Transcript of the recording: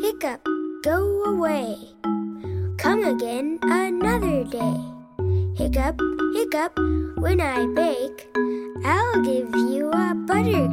Hiccup, go away. Come again another day. Hiccup, hiccup, when I bake, I'll give you a butter